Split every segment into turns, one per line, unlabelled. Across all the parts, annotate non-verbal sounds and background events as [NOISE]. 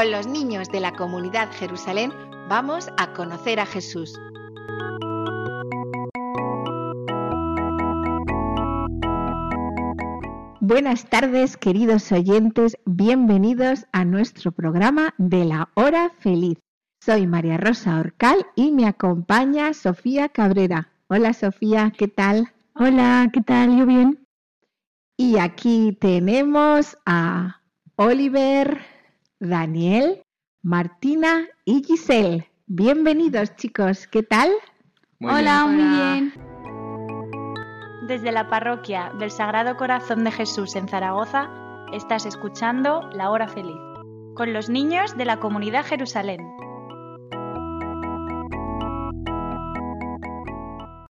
Con los niños de la comunidad Jerusalén vamos a conocer a Jesús.
Buenas tardes, queridos oyentes, bienvenidos a nuestro programa de la hora feliz. Soy María Rosa Orcal y me acompaña Sofía Cabrera. Hola Sofía, ¿qué tal?
Hola, ¿qué tal? ¿Yo bien?
Y aquí tenemos a Oliver, Daniel, Martina y Giselle. Bienvenidos chicos, ¿qué tal?
hola, muy bien.
Desde la parroquia del Sagrado Corazón de Jesús en Zaragoza, estás escuchando La Hora Feliz, con los niños de la comunidad Jerusalén.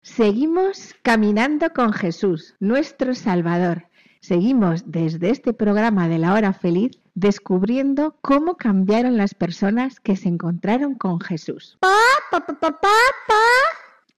Seguimos caminando con Jesús, nuestro Salvador. Seguimos desde este programa de La Hora Feliz descubriendo cómo cambiaron las personas que se encontraron con Jesús. Pa, pa, pa, pa,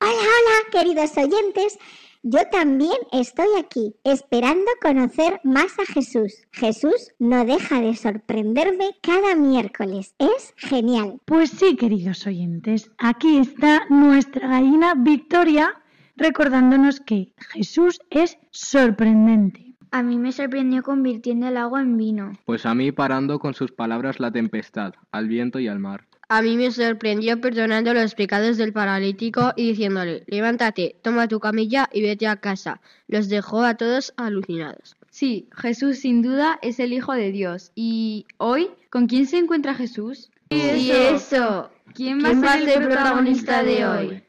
Hola, hola, queridos oyentes. Yo también estoy aquí, esperando conocer más a Jesús. Jesús no deja de sorprenderme cada miércoles. Es genial.
Pues sí, queridos oyentes, aquí está nuestra gallina Victoria recordándonos que Jesús es sorprendente
a mí me sorprendió convirtiendo el agua en vino.
Pues a mí parando con sus palabras la tempestad, al viento y al mar.
A mí me sorprendió perdonando los pecados del paralítico y diciéndole, levántate, toma tu camilla y vete a casa. Los dejó a todos alucinados.
Sí, Jesús sin duda es el Hijo de Dios. ¿Y hoy con quién se encuentra Jesús?
¿Y eso?
¿Quién va, a, ser el protagonista de hoy?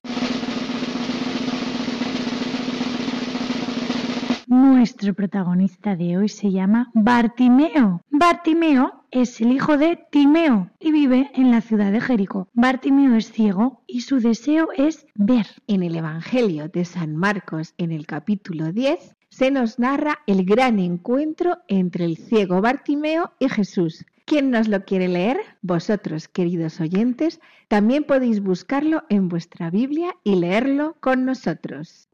Nuestro protagonista de hoy se llama Bartimeo. Bartimeo es el hijo de Timeo y vive en la ciudad de Jericó. Bartimeo es ciego y su deseo es ver. En el Evangelio de San Marcos, en el capítulo 10, se nos narra el gran encuentro entre el ciego Bartimeo y Jesús. ¿Quién nos lo quiere leer? Vosotros, queridos oyentes, también podéis buscarlo en vuestra Biblia y leerlo con nosotros.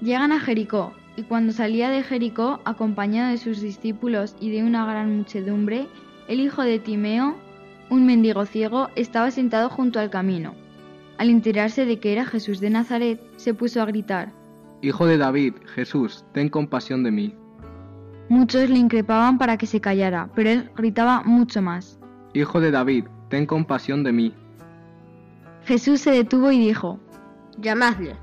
Llegan a Jericó, y cuando salía de Jericó, acompañado de sus discípulos y de una gran muchedumbre, el hijo de Timeo, un mendigo ciego, estaba sentado junto al camino. Al enterarse de que era Jesús de Nazaret, se puso a gritar,
Hijo de David, Jesús, ten compasión de mí.
Muchos le increpaban para que se callara, pero él gritaba mucho más.
Hijo de David, ten compasión de mí.
Jesús se detuvo y dijo,
Llamadle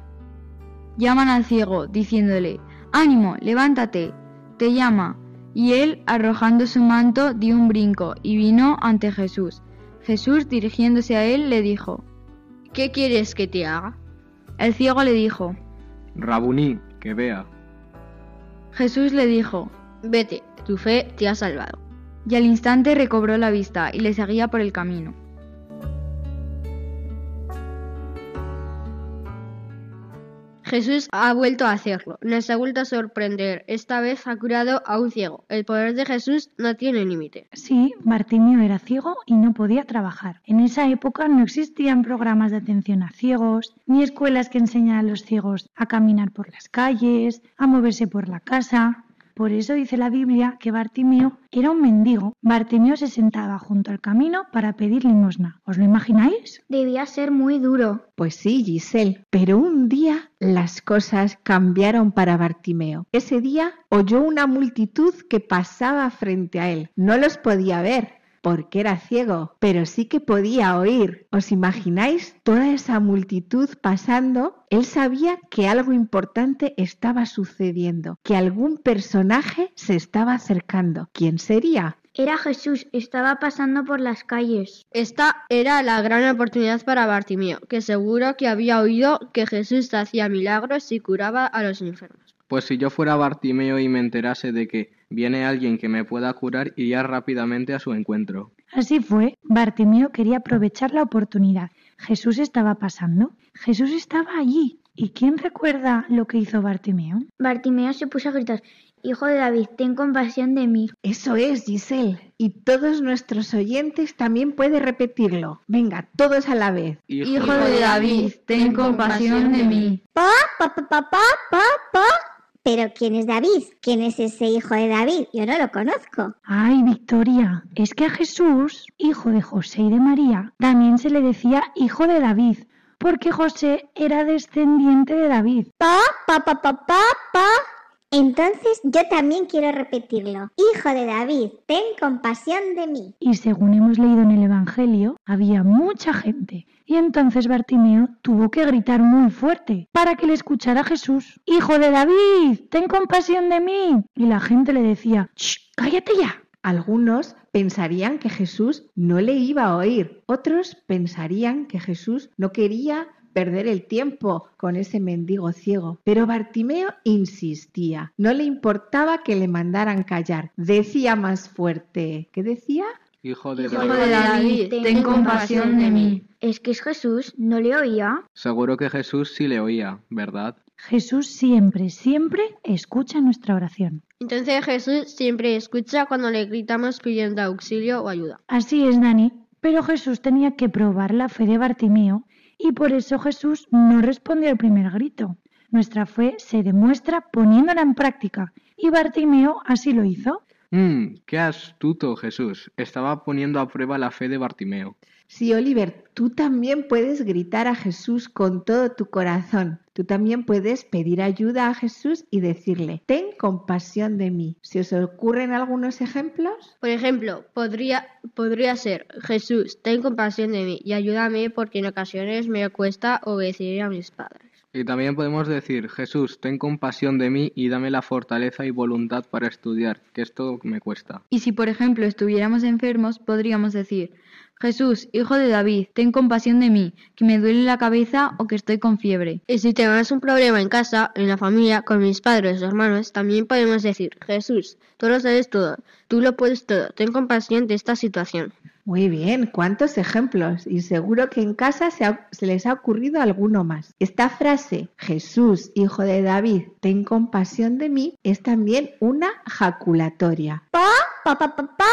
llaman al ciego, diciéndole, Ánimo, levántate, te llama. Y él, arrojando su manto, dio un brinco y vino ante Jesús. Jesús, dirigiéndose a él, le dijo,
¿Qué quieres que te haga?
El ciego le dijo,
Rabuní, que vea.
Jesús le dijo,
Vete, tu fe te ha salvado.
Y al instante recobró la vista y le seguía por el camino.
Jesús ha vuelto a hacerlo. Nos ha vuelto a sorprender. Esta vez ha curado a un ciego. El poder de Jesús no tiene límite.
Sí, Martínio era ciego y no podía trabajar. En esa época no existían programas de atención a ciegos, ni escuelas que enseñaran a los ciegos a caminar por las calles, a moverse por la casa. Por eso dice la Biblia que Bartimeo era un mendigo. Bartimeo se sentaba junto al camino para pedir limosna. ¿Os lo imagináis?
Debía ser muy duro.
Pues sí, Giselle. Pero un día las cosas cambiaron para Bartimeo. Ese día oyó una multitud que pasaba frente a él. No los podía ver porque era ciego, pero sí que podía oír. ¿Os imagináis toda esa multitud pasando? Él sabía que algo importante estaba sucediendo, que algún personaje se estaba acercando. ¿Quién sería?
Era Jesús, estaba pasando por las calles.
Esta era la gran oportunidad para Bartimeo, que seguro que había oído que Jesús hacía milagros y curaba a los enfermos.
Pues si yo fuera Bartimeo y me enterase de que Viene alguien que me pueda curar y ya rápidamente a su encuentro.
Así fue, Bartimeo quería aprovechar la oportunidad. Jesús estaba pasando. Jesús estaba allí. ¿Y quién recuerda lo que hizo Bartimeo?
Bartimeo se puso a gritar, Hijo de David, ten compasión de mí.
Eso es, Giselle. Y todos nuestros oyentes también pueden repetirlo. Venga, todos a la vez.
Hijo, de David, ten compasión de mí.
Pero ¿quién es David? ¿Quién es ese hijo de David? Yo no lo conozco.
Ay, Victoria, es que a Jesús, hijo de José y de María, también se le decía hijo de David, porque José era descendiente de David. Pa, pa, pa, pa,
pa, Entonces yo también quiero repetirlo. Hijo de David, ten compasión de mí.
Y según hemos leído en el Evangelio, había mucha gente y entonces Bartimeo tuvo que gritar muy fuerte para que le escuchara Jesús. Hijo de David, ten compasión de mí. Y la gente le decía, ¡Ch, ¡Cállate ya! Algunos pensarían que Jesús no le iba a oír, otros pensarían que Jesús no quería perder el tiempo con ese mendigo ciego. Pero Bartimeo insistía, no le importaba que le mandaran callar, decía más fuerte. ¿Qué decía?
Hijo de, ten, compasión de mí.
¿Es que es Jesús? ¿No le oía?
Seguro que Jesús sí le oía, ¿verdad?
Jesús siempre, siempre escucha nuestra oración.
Entonces Jesús siempre escucha cuando le gritamos pidiendo auxilio o ayuda.
Así es, Nani. Pero Jesús tenía que probar la fe de Bartimeo y por eso Jesús no respondió al primer grito. Nuestra fe se demuestra poniéndola en práctica y Bartimeo así lo hizo.
Mm, qué astuto Jesús. Estaba poniendo a prueba la fe de Bartimeo.
Sí, Oliver, tú también puedes gritar a Jesús con todo tu corazón. Tú también puedes pedir ayuda a Jesús y decirle, ten compasión de mí. ¿Se os ocurren algunos ejemplos?
Por ejemplo, podría, podría ser, Jesús, ten compasión de mí y ayúdame porque en ocasiones me cuesta obedecer a mis padres.
Y también podemos decir, Jesús, ten compasión de mí y dame la fortaleza y voluntad para estudiar, que esto me cuesta.
Y si, por ejemplo, estuviéramos enfermos, podríamos decir, Jesús, hijo de David, ten compasión de mí, que me duele la cabeza o que estoy con fiebre.
Y si tenemos un problema en casa, en la familia, con mis padres o hermanos, también podemos decir, Jesús, tú lo sabes todo, tú lo puedes todo, ten compasión de esta situación.
Muy bien, cuántos ejemplos y seguro que en casa se, les ha ocurrido alguno más. Esta frase, Jesús, hijo de David, ten compasión de mí, es también una jaculatoria. Pa, pa, pa, pa,
pa,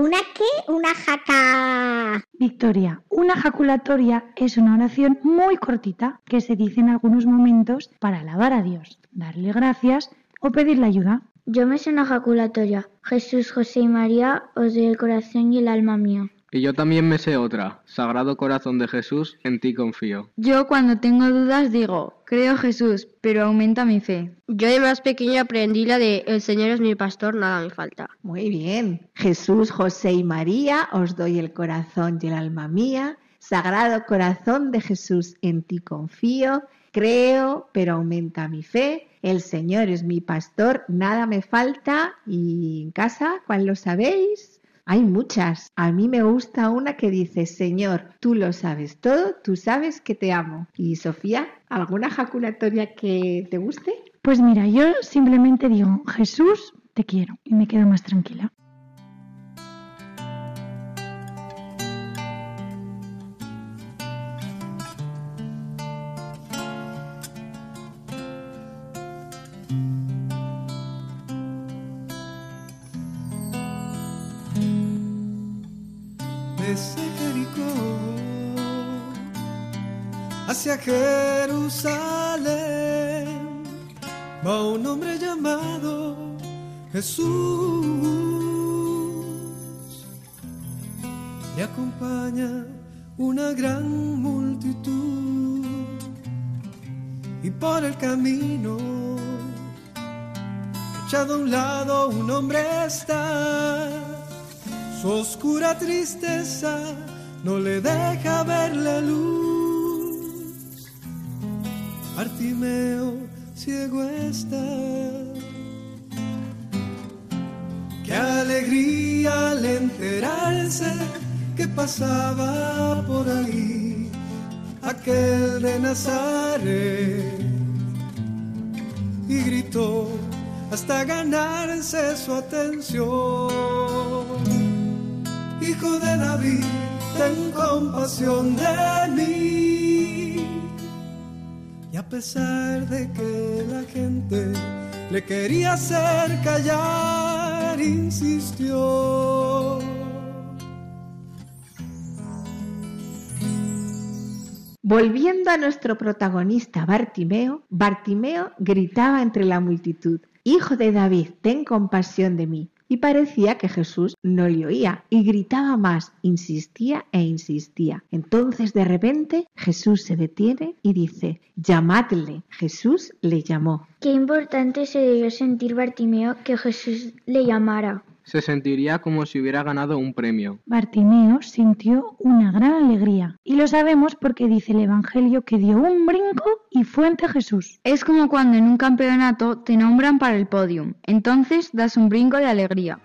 ¿Una aquí, Una jaca.
Victoria, una jaculatoria es una oración muy cortita que se dice en algunos momentos para alabar a Dios, darle gracias o pedirle ayuda.
Yo me sé una ejaculatoria. Jesús, José y María, os doy el corazón y el alma mía.
Y yo también me sé otra. Sagrado corazón de Jesús, en ti confío.
Yo cuando tengo dudas digo, creo Jesús, pero aumenta mi fe.
Yo de más pequeña aprendí la de El Señor es mi pastor, nada me falta.
Muy bien. Jesús, José y María, os doy el corazón y el alma mía. Sagrado corazón de Jesús, en ti confío. Creo, pero aumenta mi fe. El Señor es mi pastor, nada me falta y en casa, ¿cuál lo sabéis? Hay muchas. A mí me gusta una que dice, Señor, tú lo sabes todo, tú sabes que te amo. Y Sofía, ¿alguna jaculatoria que te guste?
Pues mira, yo simplemente digo, Jesús, te quiero y me quedo más tranquila.
Jerusalén va un hombre llamado Jesús. Le acompaña una gran multitud y por el camino echado a un lado un hombre está. Su oscura tristeza no le deja ver la luz. Partimeo ciego está. Qué alegría al enterarse que pasaba por ahí aquel de Nazaret y gritó hasta ganarse su atención. Hijo de David, ten compasión de mí. Y a pesar de que la gente le quería hacer callar, insistió.
Volviendo a nuestro protagonista Bartimeo, Bartimeo gritaba entre la multitud, Hijo de David, ten compasión de mí y parecía que Jesús no le oía y gritaba más, insistía e insistía. Entonces de repente Jesús se detiene y dice, llamadle. Jesús le llamó.
Qué importante se debió sentir Bartimeo que Jesús le llamara.
Se sentiría como si hubiera ganado un premio.
Bartimeo sintió una gran alegría. Y lo sabemos porque dice el Evangelio que dio un brinco y fue ante Jesús.
Es como cuando en un campeonato te nombran para el podium. Entonces das un brinco de alegría.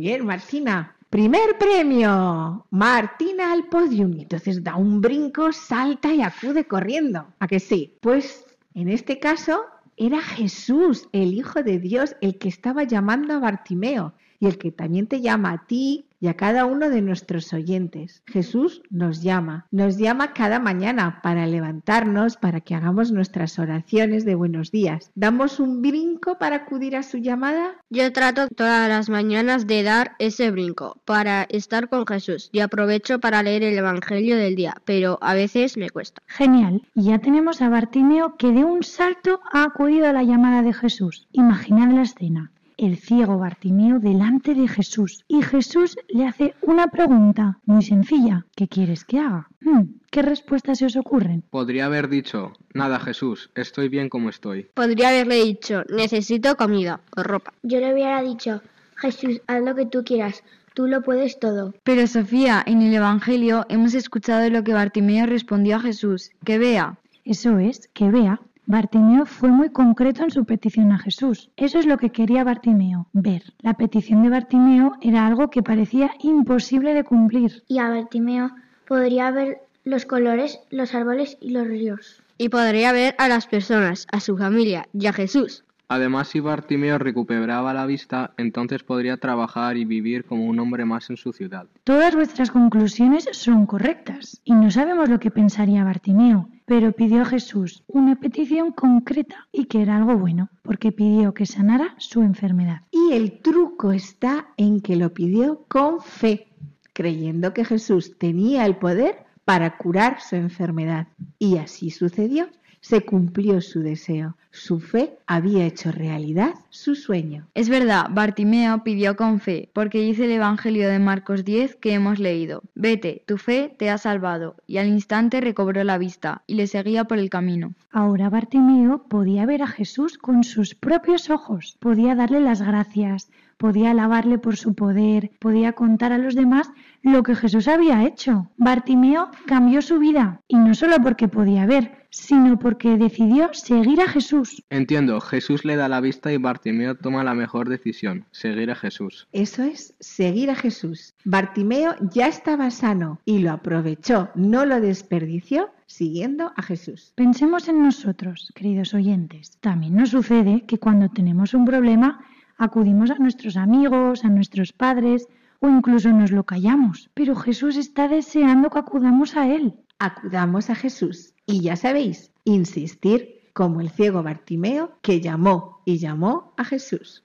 bien, Martina. Primer premio, Martina al podium. Entonces da un brinco, salta y acude corriendo. ¿A que sí? Pues en este caso era Jesús, el Hijo de Dios, el que estaba llamando a Bartimeo y el que también te llama a ti y a cada uno de nuestros oyentes. Jesús nos llama, nos llama cada mañana para levantarnos, para que hagamos nuestras oraciones de buenos días. ¿Damos un brinco para acudir a su llamada?
Yo trato todas las mañanas de dar ese brinco para estar con Jesús y aprovecho para leer el Evangelio del día, pero a veces me cuesta.
Genial. Y ya tenemos a Bartimeo que de un salto ha acudido a la llamada de Jesús. Imaginad la escena el ciego Bartimeo delante de Jesús y Jesús le hace una pregunta muy sencilla. ¿Qué quieres que haga? Hmm, ¿Qué respuestas se os ocurren?
Podría haber dicho, nada Jesús, estoy bien como estoy.
Podría haberle dicho, necesito comida o ropa.
Yo le hubiera dicho, Jesús, haz lo que tú quieras, tú lo puedes todo.
Pero Sofía, en el Evangelio hemos escuchado lo que Bartimeo respondió a Jesús, que vea.
Eso es, que vea. Bartimeo fue muy concreto en su petición a Jesús. Eso es lo que quería Bartimeo, ver. La petición de Bartimeo era algo que parecía imposible de cumplir.
Y a Bartimeo podría ver los colores, los árboles y los ríos.
Y podría ver a las personas, a su familia y a Jesús.
Además, si Bartimeo recuperaba la vista, entonces podría trabajar y vivir como un hombre más en su ciudad.
Todas vuestras conclusiones son correctas y no sabemos lo que pensaría Bartimeo, pero pidió a Jesús una petición concreta y que era algo bueno, porque pidió que sanara su enfermedad. Y el truco está en que lo pidió con fe, creyendo que Jesús tenía el poder para curar su enfermedad. Y así sucedió se cumplió su deseo. Su fe había hecho realidad su sueño.
Es verdad, Bartimeo pidió con fe, porque dice el Evangelio de Marcos 10 que hemos leído, Vete, tu fe te ha salvado, y al instante recobró la vista, y le seguía por el camino.
Ahora Bartimeo podía ver a Jesús con sus propios ojos, podía darle las gracias, podía alabarle por su poder, podía contar a los demás lo que Jesús había hecho. Bartimeo cambió su vida, y no solo porque podía ver, sino porque decidió seguir a Jesús.
Entiendo, Jesús le da la vista y Bartimeo toma la mejor decisión, seguir a Jesús.
Eso es, seguir a Jesús. Bartimeo ya estaba sano y lo aprovechó, no lo desperdició siguiendo a Jesús. Pensemos en nosotros, queridos oyentes. También nos sucede que cuando tenemos un problema, acudimos a nuestros amigos, a nuestros padres o incluso nos lo callamos. Pero Jesús está deseando que acudamos a Él. Acudamos a Jesús. Y ya sabéis, insistir como el ciego Bartimeo que llamó y llamó a Jesús.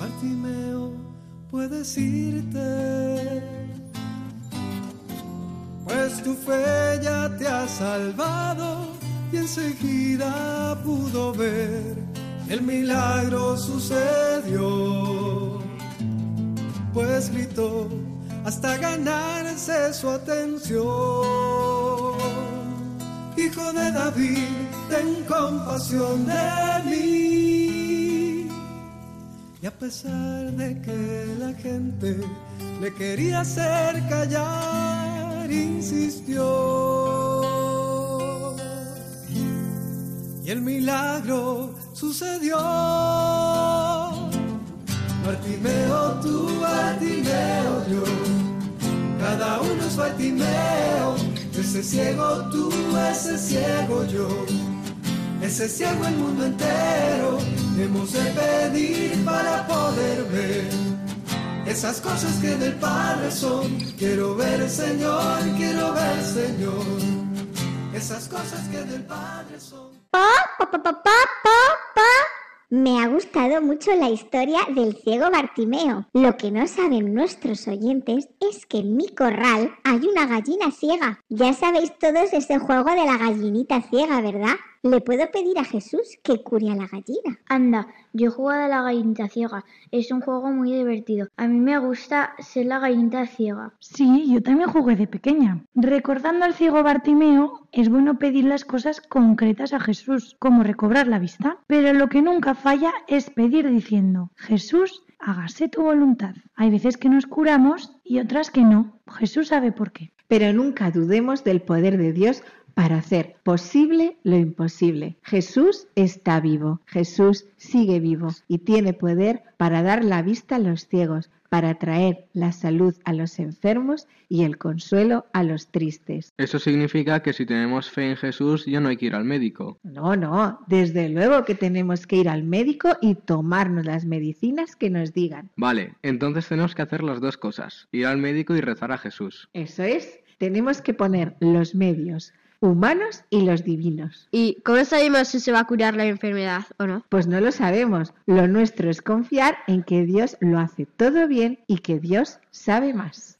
Bartimeo, puedes irte, pues tu fe ya te ha salvado y enseguida pudo ver el milagro sucedió, pues gritó hasta ganarse su atención. Hijo de David, ten compasión de mí. Y a pesar de que la gente le quería hacer callar, insistió. Y el milagro sucedió. Bartimeo tú, Bartimeo yo, cada uno es Bartimeo, ese ciego tú, ese ciego yo, ese ciego el mundo entero, hemos de pedir para poder ver. Esas cosas que del Padre son, quiero ver Señor, quiero ver Señor. Esas cosas que del Padre son.
Me ha gustado mucho la historia del ciego Bartimeo. Lo que no saben nuestros oyentes es que en mi corral hay una gallina ciega. Ya sabéis todos ese juego de la gallinita ciega, ¿verdad? Le puedo pedir a Jesús que cure a la gallina.
Anda, yo juego jugado a la gallinita ciega. Es un juego muy divertido. A mí me gusta ser la gallinita ciega.
Sí, yo también jugué de pequeña. Recordando al ciego Bartimeo, es bueno pedir las cosas concretas a Jesús, como recobrar la vista. Pero lo que nunca falla es pedir diciendo, Jesús, hágase tu voluntad. Hay veces que nos curamos y otras que no. Jesús sabe por qué. Pero nunca dudemos del poder de Dios para hacer posible lo imposible. Jesús está vivo, Jesús sigue vivo y tiene poder para dar la vista a los ciegos, para traer la salud a los enfermos y el consuelo a los tristes.
Eso significa que si tenemos fe en Jesús ya no hay que ir al médico.
No, no, desde luego que tenemos que ir al médico y tomarnos las medicinas que nos digan.
Vale, entonces tenemos que hacer las dos cosas, ir al médico y rezar a Jesús.
Eso es, tenemos que poner los medios humanos y los divinos.
¿Y cómo sabemos si se va a curar la enfermedad o no?
Pues no lo sabemos. Lo nuestro es confiar en que Dios lo hace todo bien y que Dios sabe más.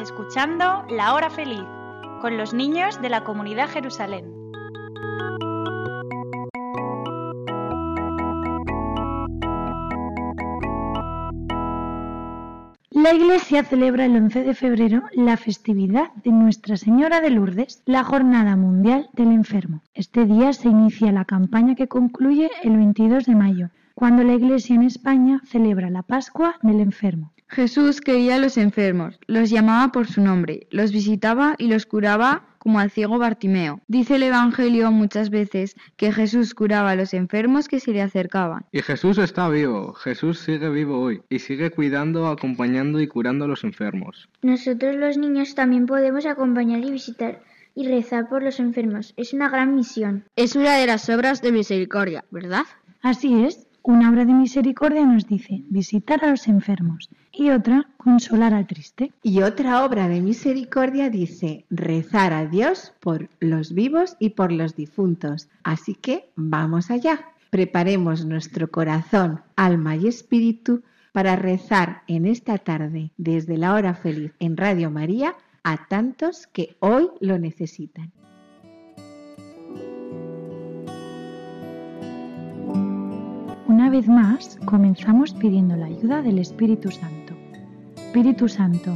escuchando La Hora Feliz con los niños de la comunidad Jerusalén.
La Iglesia celebra el 11 de febrero la festividad de Nuestra Señora de Lourdes, la Jornada Mundial del Enfermo. Este día se inicia la campaña que concluye el 22 de mayo, cuando la Iglesia en España celebra la Pascua del Enfermo.
Jesús quería a los enfermos, los llamaba por su nombre, los visitaba y los curaba como al ciego Bartimeo. Dice el Evangelio muchas veces que Jesús curaba a los enfermos que se le acercaban.
Y Jesús está vivo, Jesús sigue vivo hoy y sigue cuidando, acompañando y curando a los enfermos.
Nosotros los niños también podemos acompañar y visitar y rezar por los enfermos. Es una gran misión.
Es una de las obras de misericordia, ¿verdad?
Así es. Una obra de misericordia nos dice visitar a los enfermos y otra consolar al triste. Y otra obra de misericordia dice rezar a Dios por los vivos y por los difuntos. Así que vamos allá. Preparemos nuestro corazón, alma y espíritu para rezar en esta tarde desde la hora feliz en Radio María a tantos que hoy lo necesitan. Una vez más, comenzamos pidiendo la ayuda del Espíritu Santo. Espíritu Santo,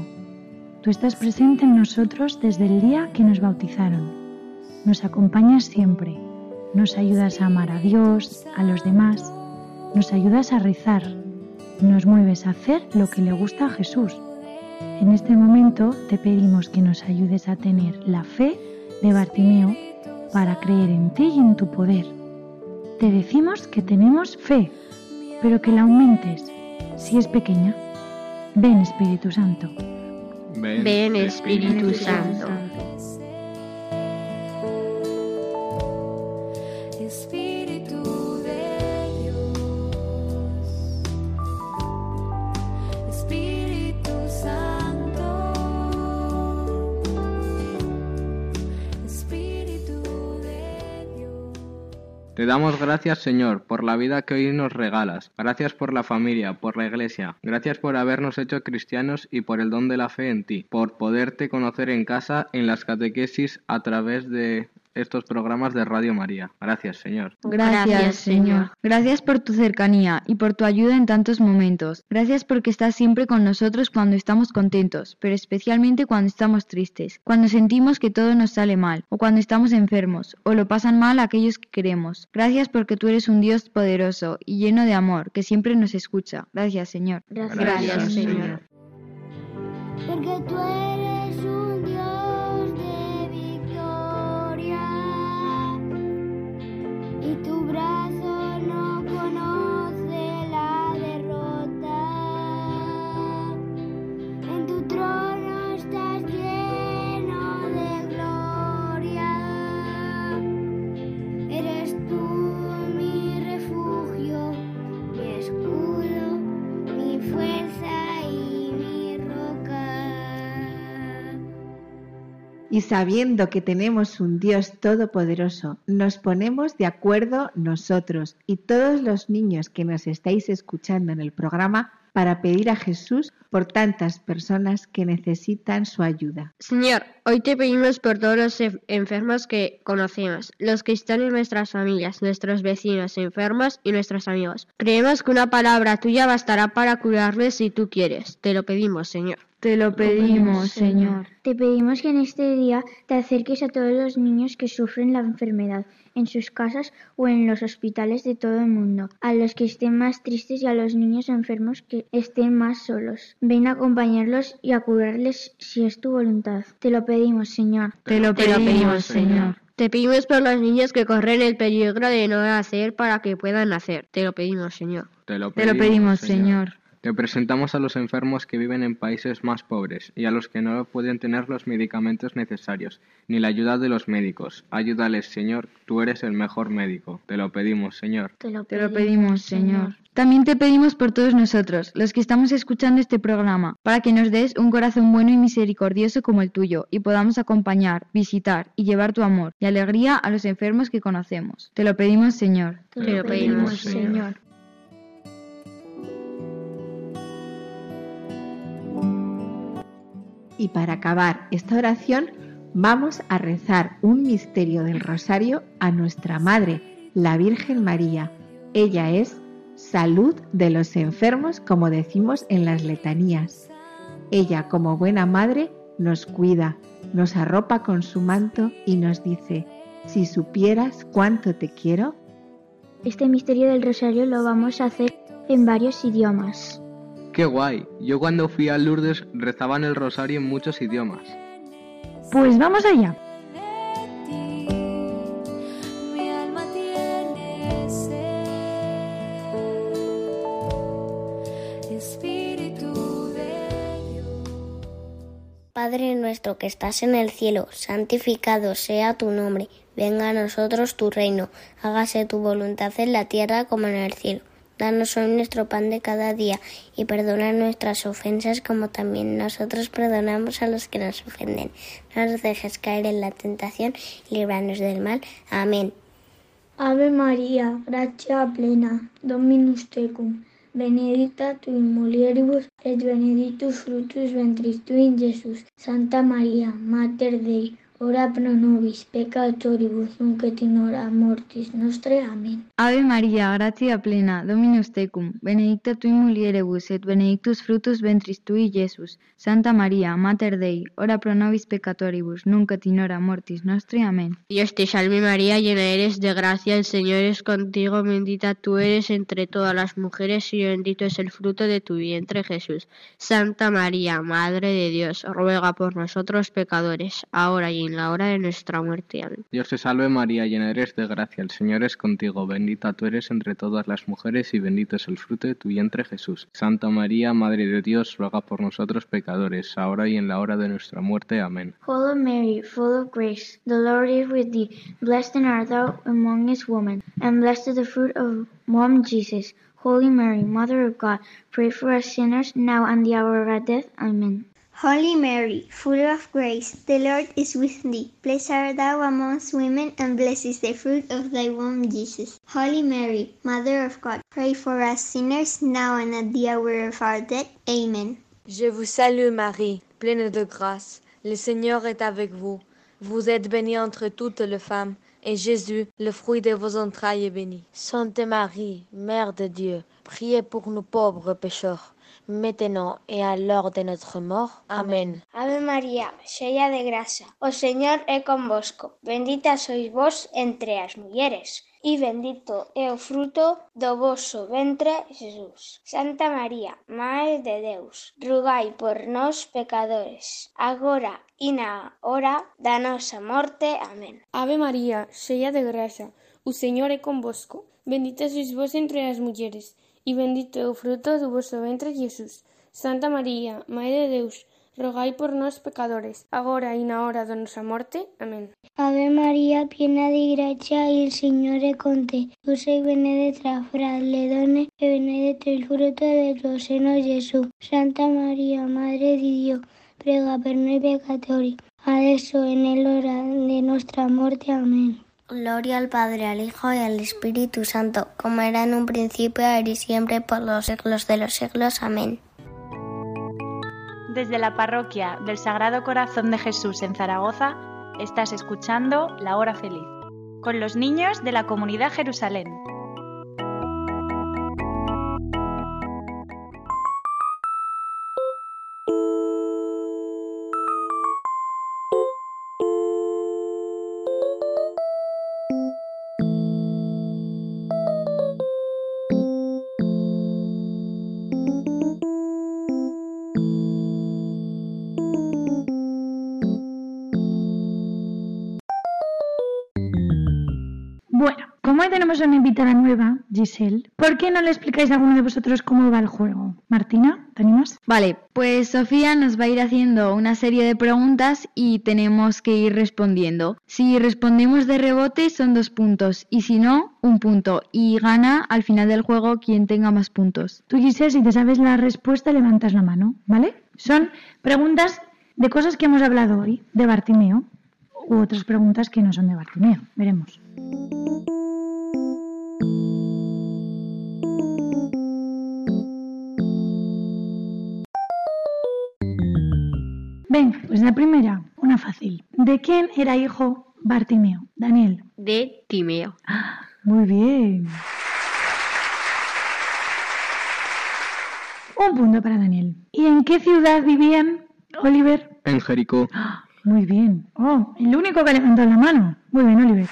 tú estás presente en nosotros desde el día que nos bautizaron. Nos acompañas siempre, nos ayudas a amar a Dios, a los demás, nos ayudas a rezar, nos mueves a hacer lo que le gusta a Jesús. En este momento te pedimos que nos ayudes a tener la fe de Bartimeo para creer en ti y en tu poder te decimos que tenemos fe, pero que la aumentes, si es pequeña. Ven Espíritu Santo.
Ven, Espíritu, Santo.
Te damos gracias, Señor, por la vida que hoy nos regalas. Gracias por la familia, por la iglesia. Gracias por habernos hecho cristianos y por el don de la fe en ti. Por poderte conocer en casa, en las catequesis, a través de estos programas de Radio María. Gracias, Señor.
Gracias, Señor.
Gracias por tu cercanía y por tu ayuda en tantos momentos. Gracias porque estás siempre con nosotros cuando estamos contentos, pero especialmente cuando estamos tristes, cuando sentimos que todo nos sale mal, o cuando estamos enfermos, o lo pasan mal aquellos que queremos. Gracias porque tú eres un Dios poderoso y lleno de amor, que siempre nos escucha. Gracias, Señor.
Gracias, Señor.
Porque tú eres
y sabiendo que tenemos un Dios todopoderoso, nos ponemos de acuerdo nosotros y todos los niños que nos estáis escuchando en el programa para pedir a Jesús por tantas personas que necesitan su ayuda.
Señor, hoy te pedimos por todos los enfermos que conocemos, los que están en nuestras familias, nuestros vecinos enfermos y nuestros amigos. Creemos que una palabra tuya bastará para curarles si tú quieres. Te lo pedimos, Señor.
Te lo pedimos, Señor.
Te pedimos que en este día te acerques a todos los niños que sufren la enfermedad, en sus casas o en los hospitales de todo el mundo, a los que estén más tristes y a los niños enfermos que estén más solos. Ven a acompañarlos y a curarles si es tu voluntad. Te lo pedimos, Señor.
Te lo pedimos, te pedimos Señor.
Te pedimos por los niños que corren el peligro de no nacer para que puedan nacer. Te lo pedimos, Señor.
Te lo pedimos, señor.
Te presentamos a los enfermos que viven en países más pobres y a los que no pueden tener los medicamentos necesarios ni la ayuda de los médicos. Ayúdales, Señor, tú eres el mejor médico. Te lo pedimos, Señor.
te lo pedimos Señor.
También te pedimos por todos nosotros, los que estamos escuchando este programa, para que nos des un corazón bueno y misericordioso como el tuyo, y podamos acompañar, visitar y llevar tu amor y alegría a los enfermos que conocemos. Te lo pedimos, Señor.
Te lo pedimos, Señor.
Y para acabar esta oración vamos a rezar un misterio del rosario a nuestra Madre, la Virgen María. Ella es salud de los enfermos, como decimos en las letanías. Ella, como buena madre, nos cuida, nos arropa con su manto y nos dice, si supieras cuánto te quiero.
Este misterio del rosario lo vamos a hacer en varios idiomas.
¡Qué guay! Yo cuando fui a Lourdes rezaban el rosario en muchos idiomas.
Pues vamos allá.
Padre nuestro que estás en el cielo, santificado sea tu nombre, venga a nosotros tu reino, hágase tu voluntad en la tierra como en el cielo. Danos hoy nuestro pan de cada día y perdona nuestras ofensas como también nosotros perdonamos a los que nos ofenden. No nos dejes caer en la tentación y líbranos del mal. Amén.
Ave María, gracia plena, Dominus tecum, benedicta tu in mulieribus et benedictus fructus ventris in Jesús. Santa María, Mater Dei Ora pro nobis, peccatoribus, nunc et in hora mortis nostre. Amen.
Ave María, gratia plena, Dominus tecum, benedicta tui mulieribus, et benedictus fructus ventris tui, Iesus. Santa Maria, Mater Dei, ora pro nobis peccatoribus, nunc et in mortis nostre. Amen.
Dios te salve María, llena eres de gracia, el Señor es contigo, bendita tú eres entre todas las mujeres, y bendito es el fruto de tu vientre, Jesús. Santa María, Madre de Dios, ruega por nosotros pecadores, ahora y en en la hora de nuestra muerte.
Dios te salve María, llena eres de gracia, el Señor es contigo, bendita tú eres entre todas las mujeres y bendito es el fruto de tu vientre Jesús. Santa María, Madre de Dios, ruega por nosotros pecadores, ahora y en la hora de nuestra muerte. Amén.
Holy Mary, full of grace, the Lord is with thee, blessed art thou among his women, and blessed the fruit of womb Jesus. Holy Mary, Mother of God, pray for us sinners, now and the hour of our death. Amen.
Holy Mary, full of grace, the Lord is with thee. Blessed art thou amongst women, and blessed is the fruit of thy womb, Jesus. Holy Mary, Mother of God, pray for us sinners, now and at the hour of our death. Amen.
Je vous salue Marie, pleine de grâce. Le Seigneur est avec vous. Vous êtes bénie entre toutes les femmes, et Jésus, le fruit de vos entrailles, est béni. Sainte Marie, Mère de Dieu, priez pour nous pauvres pécheurs maintenant e a l'heure de notre mort. Amén.
Ave María, cheia de graça, o Señor é convosco. Bendita sois vos entre as mulleres, e bendito é o fruto do vosso ventre, Jesús. Santa María, Mãe de Deus, rugai por nós pecadores, agora e na hora da nossa morte. Amén.
Ave María, cheia de graça, o Señor é convosco. Bendita sois vos entre las mujeres, y bendito es el fruto de vuestro ventre, Jesús. Santa María, Madre de Dios, rogai por nós pecadores, ahora y en la hora de nuestra muerte. Amén.
Ave María, llena de gracia, el Señor es contigo. Tú sois bendita, fra le y e benedetto el fruto de tu seno, Jesús. Santa María, Madre de Dios, prega por pecadores, ahora y en el hora de nuestra muerte. Amén.
Gloria al Padre, al Hijo y al Espíritu Santo, como era en un principio, ahora y siempre, por los siglos de los siglos. Amén.
Desde la parroquia del Sagrado Corazón de Jesús en Zaragoza, estás escuchando La Hora Feliz, con los niños de la comunidad Jerusalén.
una invitada nueva, Giselle, ¿por qué no le explicáis a alguno de vosotros cómo va el juego? Martina, ¿te animas?
Vale, pues Sofía nos va a ir haciendo una serie de preguntas y tenemos que ir respondiendo. Si respondemos de rebote son dos puntos y si no, un punto. Y gana al final del juego quien tenga más puntos.
Tú, Giselle, si te sabes la respuesta, levantas la mano, ¿vale? Son preguntas de cosas que hemos hablado hoy, de Bartimeo, u otras preguntas que no son de Bartimeo. Veremos. es pues la primera, una fácil. ¿De quién era hijo Bartimeo? Daniel.
De Timeo.
muy bien. Un punto para Daniel. ¿Y en qué ciudad vivían, Oliver?
En Jericó.
[GASPS] muy bien. Oh, el único que levantó la mano. Muy bien, Oliver.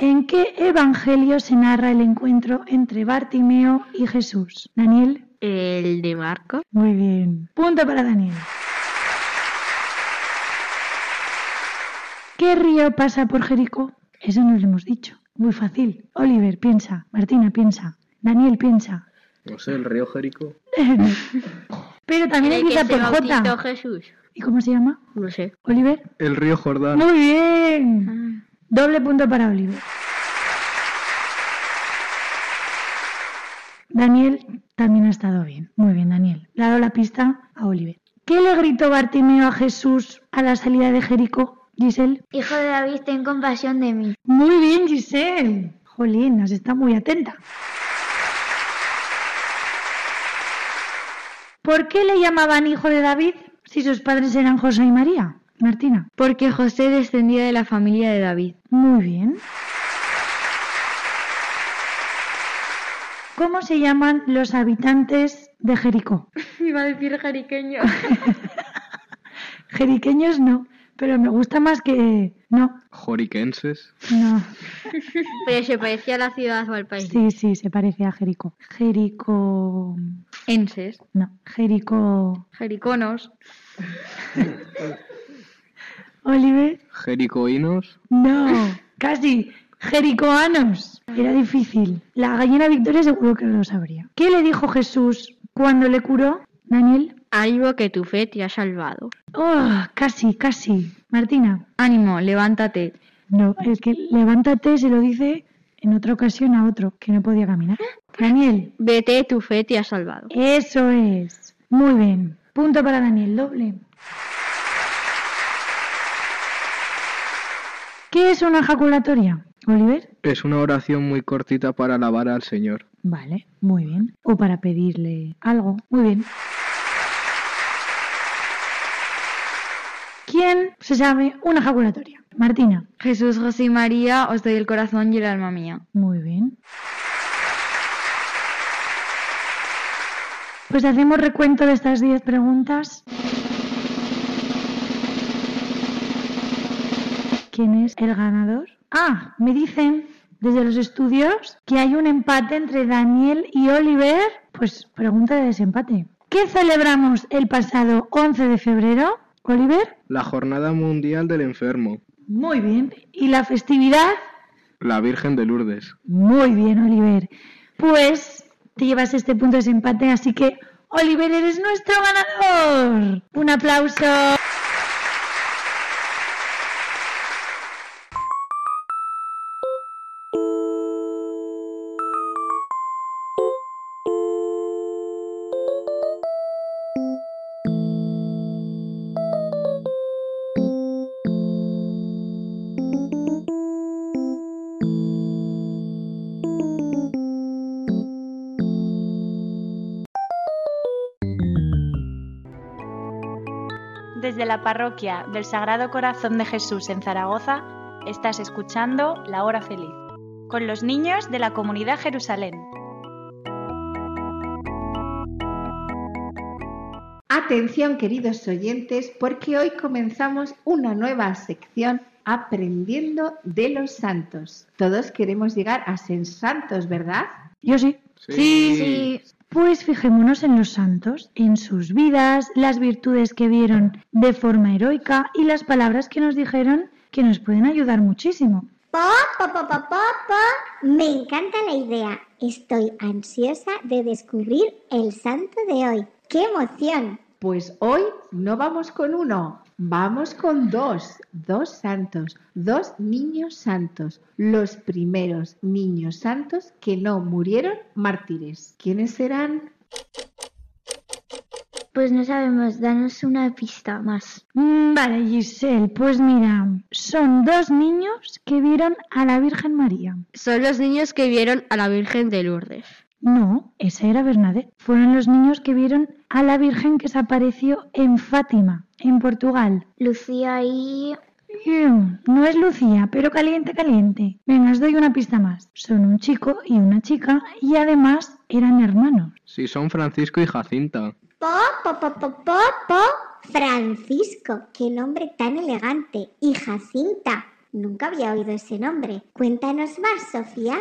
¿En qué evangelio se narra el encuentro entre Bartimeo y Jesús? Daniel
el de Marco.
Muy bien. Punto para Daniel. ¿Qué río pasa por Jericó? Eso nos lo hemos dicho. Muy fácil. Oliver, piensa. Martina, piensa. Daniel, piensa.
No sé, el río Jericó.
[LAUGHS] Pero también es empieza por J. ¿Y
cómo se llama?
No sé.
¿Oliver?
El río Jordán.
Muy bien. Ah. Doble punto para Oliver. Daniel, también ha estado bien. Muy bien, Daniel. Le ha la pista a Oliver. ¿Qué le gritó Bartimeo a Jesús a la salida de Jericó? Giselle.
Hijo de David, ten compasión de mí.
Muy bien, Giselle. Jolín, nos está muy atenta. ¿Por qué le llamaban hijo de David si sus padres eran José y María? Martina.
Porque José descendía de la familia de David.
Muy bien. ¿Cómo se llaman los habitantes de Jericó?
[LAUGHS] Iba a decir jeriqueño
[LAUGHS] jeriqueños no, pero me gusta más que... No.
¿Joriquenses?
No.
[LAUGHS] pero se parecía a la ciudad o al país.
Sí, sí, se parece a Jericó. Jerico...
Enses.
No, Jerico...
Jericonos.
Oliver.
Jericoinos.
No, casi. Jericoanos. Era difícil. La gallina Victoria seguro que no lo sabría. ¿Qué le dijo Jesús cuando le curó, Daniel?
Algo que tu fe te ha salvado.
Oh, casi, casi. Martina.
Ánimo, levántate.
No, es que levántate se lo dice en otra ocasión a otro que no podía caminar. Daniel.
Vete, tu fe te ha salvado.
Eso es. Muy bien. Punto para Daniel, doble. ¿Qué es una ejaculatoria? Oliver.
Es una oración muy cortita para alabar al Señor.
Vale, muy bien. O para pedirle algo. Muy bien. ¿Quién se sabe una jaculatoria? Martina.
Jesús, José y María, os doy el corazón y el alma mía.
Muy bien. Pues hacemos recuento de estas 10 preguntas. ¿Quién es el ganador? Ah, me dicen desde los estudios que hay un empate entre Daniel y Oliver. Pues pregunta de desempate. ¿Qué celebramos el pasado 11 de febrero, Oliver?
La Jornada Mundial del Enfermo.
Muy bien. ¿Y la festividad?
La Virgen de Lourdes.
Muy bien, Oliver. Pues te llevas este punto de desempate, así que Oliver, eres nuestro ganador. Un aplauso.
la parroquia del Sagrado Corazón de Jesús en Zaragoza, estás escuchando La Hora Feliz, con los niños de la comunidad Jerusalén.
Atención queridos oyentes, porque hoy comenzamos una nueva sección aprendiendo de los santos. Todos queremos llegar a ser santos, ¿verdad? Yo sí.
Sí. sí.
sí. Pues fijémonos en los santos, en sus vidas, las virtudes que vieron de forma heroica y las palabras que nos dijeron que nos pueden ayudar muchísimo. Pa, pa, pa,
pa, pa, Me encanta la idea. Estoy ansiosa de descubrir el santo de hoy. ¡Qué emoción!
Pues hoy no vamos con uno, Vamos con dos, dos santos, dos niños santos, los primeros niños santos que no murieron mártires. ¿Quiénes serán?
Pues no sabemos, danos una pista más.
Mm, vale, Giselle, pues mira, son dos niños que vieron a la Virgen María.
Son los niños que vieron a la Virgen de Lourdes.
No, esa era Bernadette. Fueron los niños que vieron a la Virgen que se apareció en Fátima, en Portugal.
Lucía y... Em,
no es Lucía, pero caliente, caliente. Venga, os doy una pista más. Son un chico y una chica y además eran hermanos.
Sí, son Francisco y Jacinta. Po, po, po,
po, po, po. Francisco, qué nombre tan elegante. Y Jacinta, nunca había oído ese nombre. Cuéntanos más, Sofía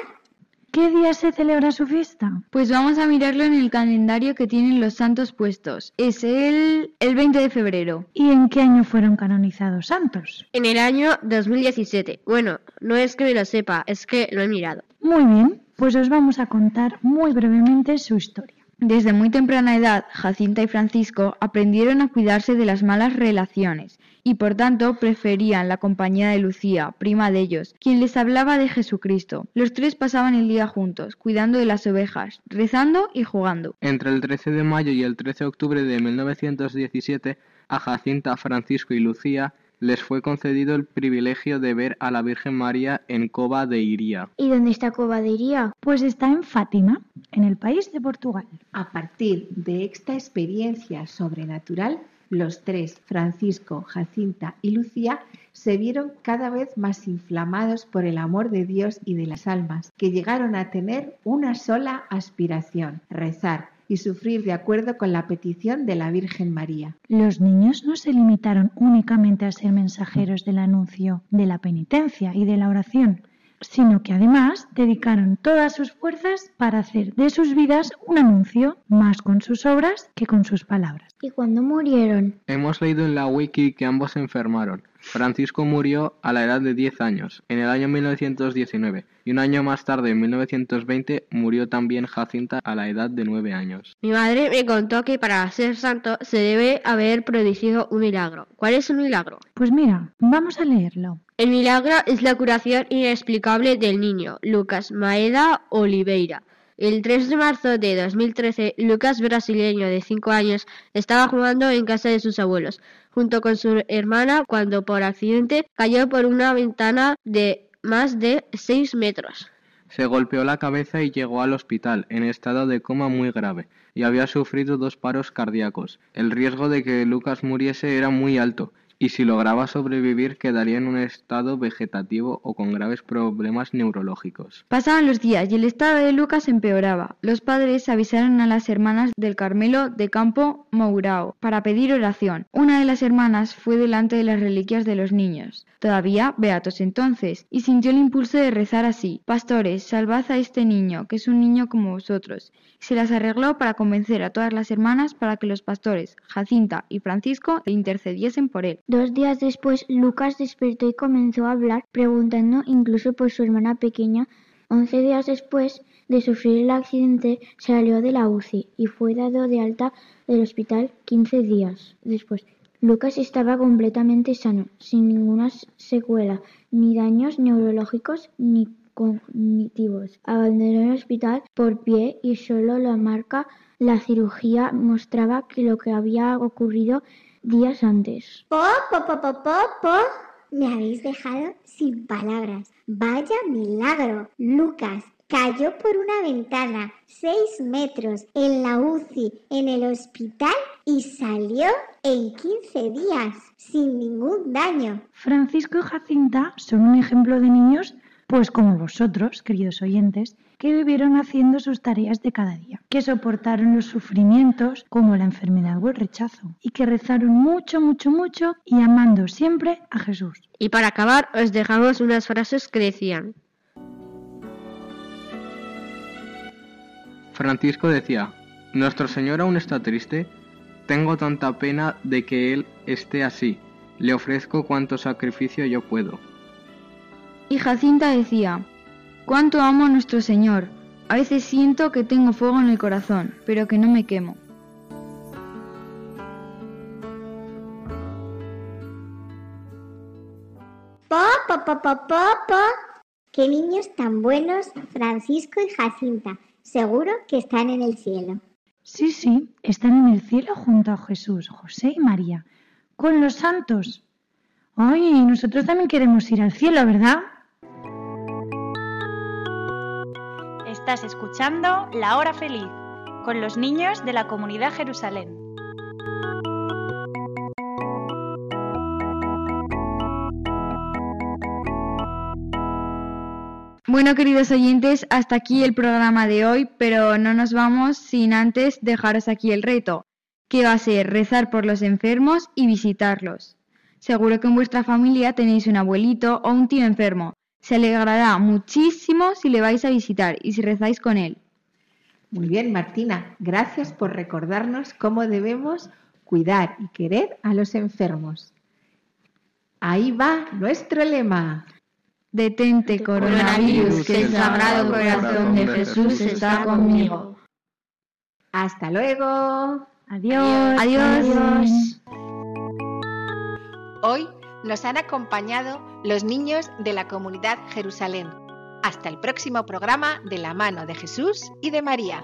qué día se celebra su fiesta?
Pues vamos a mirarlo en el calendario que tienen los santos puestos. Es el, el 20 de febrero.
¿Y en qué año fueron canonizados santos?
En el año 2017. Bueno, no es que me lo sepa, es que lo he mirado.
Muy bien, pues os vamos a contar muy brevemente su historia.
Desde muy temprana edad, Jacinta y Francisco aprendieron a cuidarse de las malas relaciones y por tanto preferían la compañía de Lucía, prima de ellos, quien les hablaba de Jesucristo. Los tres pasaban el día juntos, cuidando de las ovejas, rezando y jugando.
Entre el 13 de mayo y el 13 de octubre de 1917, a Jacinta, Francisco y Lucía les fue concedido el privilegio de ver a la Virgen María en Cova de Iría.
¿Y dónde está Cova de Iría?
Pues está en Fátima, en el país de Portugal. A partir de esta experiencia sobrenatural, los tres, Francisco, Jacinta y Lucía, se vieron cada vez más inflamados por el amor de Dios y de las almas, que llegaron a tener una sola aspiración, rezar y sufrir de acuerdo con la petición de la Virgen María. Los niños no se limitaron únicamente a ser mensajeros del anuncio, de la penitencia y de la oración, sino que además dedicaron todas sus fuerzas para hacer de sus vidas un anuncio, más con sus obras que con sus palabras.
¿Y cuando murieron?
Hemos leído en la wiki que ambos se enfermaron. Francisco murió a la edad de 10 años, en el año 1919, y un año más tarde, en 1920, murió también Jacinta a la edad de 9 años.
Mi madre me contó que para ser santo se debe haber producido un milagro. ¿Cuál es un milagro?
Pues mira, vamos a leerlo.
El milagro es la curación inexplicable del niño, Lucas Maeda Oliveira. El 3 de marzo de 2013, Lucas, brasileño de 5 años, estaba jugando en casa de sus abuelos, junto con su hermana, cuando por accidente cayó por una ventana de más de 6 metros.
Se golpeó la cabeza y llegó al hospital en estado de coma muy grave y había sufrido dos paros cardíacos. El riesgo de que Lucas muriese era muy alto y si lograba sobrevivir quedaría en un estado vegetativo o con graves problemas neurológicos.
Pasaban los días y el estado de Lucas empeoraba. Los padres avisaron a las hermanas del Carmelo de Campo Mourao para pedir oración. Una de las hermanas fue delante de las reliquias de los niños todavía beatos entonces, y sintió el impulso de rezar así, Pastores, salvad a este niño, que es un niño como vosotros. se las arregló para convencer a todas las hermanas para que los pastores, Jacinta y Francisco, intercediesen por él. Dos días después, Lucas despertó y comenzó a hablar, preguntando incluso por su hermana pequeña, Once días después de sufrir el accidente, salió de la UCI y fue dado de alta del hospital quince días después. Lucas estaba completamente sano, sin ninguna secuela, ni daños neurológicos ni cognitivos. Abandonó el hospital por pie y solo la marca la cirugía mostraba que lo que había ocurrido días antes. Pop po, po,
po, Me habéis dejado sin palabras. Vaya milagro. Lucas, cayó por una ventana seis metros en la UCI en el hospital y salió en 15 días sin ningún daño.
Francisco y Jacinta son un ejemplo de niños, pues como vosotros, queridos oyentes, que vivieron haciendo sus tareas de cada día, que soportaron los sufrimientos como la enfermedad o el rechazo, y que rezaron mucho, mucho, mucho y amando siempre a Jesús.
Y para acabar, os dejamos unas frases que decían,
Francisco decía, Nuestro Señor aún está triste, tengo tanta pena de que Él esté así, le ofrezco cuanto sacrificio yo puedo.
Y Jacinta decía, Cuánto amo a nuestro Señor, a veces siento que tengo fuego en el corazón, pero que no me quemo.
¡Papá, papá, papá! qué niños tan buenos, Francisco y Jacinta! Seguro que están en el cielo.
Sí, sí, están en el cielo junto a Jesús, José y María, con los santos. Ay, nosotros también queremos ir al cielo, ¿verdad?
Estás escuchando La Hora Feliz con los niños de la comunidad Jerusalén.
Bueno, queridos oyentes, hasta aquí el programa de hoy, pero no nos vamos sin antes dejaros aquí el reto, que va a ser rezar por los enfermos y visitarlos. Seguro que en vuestra familia tenéis un abuelito o un tío enfermo. Se alegrará muchísimo si le vais a visitar y si rezáis con él.
Muy bien, Martina. Gracias por recordarnos cómo debemos cuidar y querer a los enfermos. Ahí va nuestro lema.
Detente, coronavirus, que el sagrado corazón de Jesús está conmigo.
Hasta luego.
Adiós.
Adiós.
Hoy nos han acompañado los niños de la comunidad Jerusalén. Hasta el próximo programa de la mano de Jesús y de María.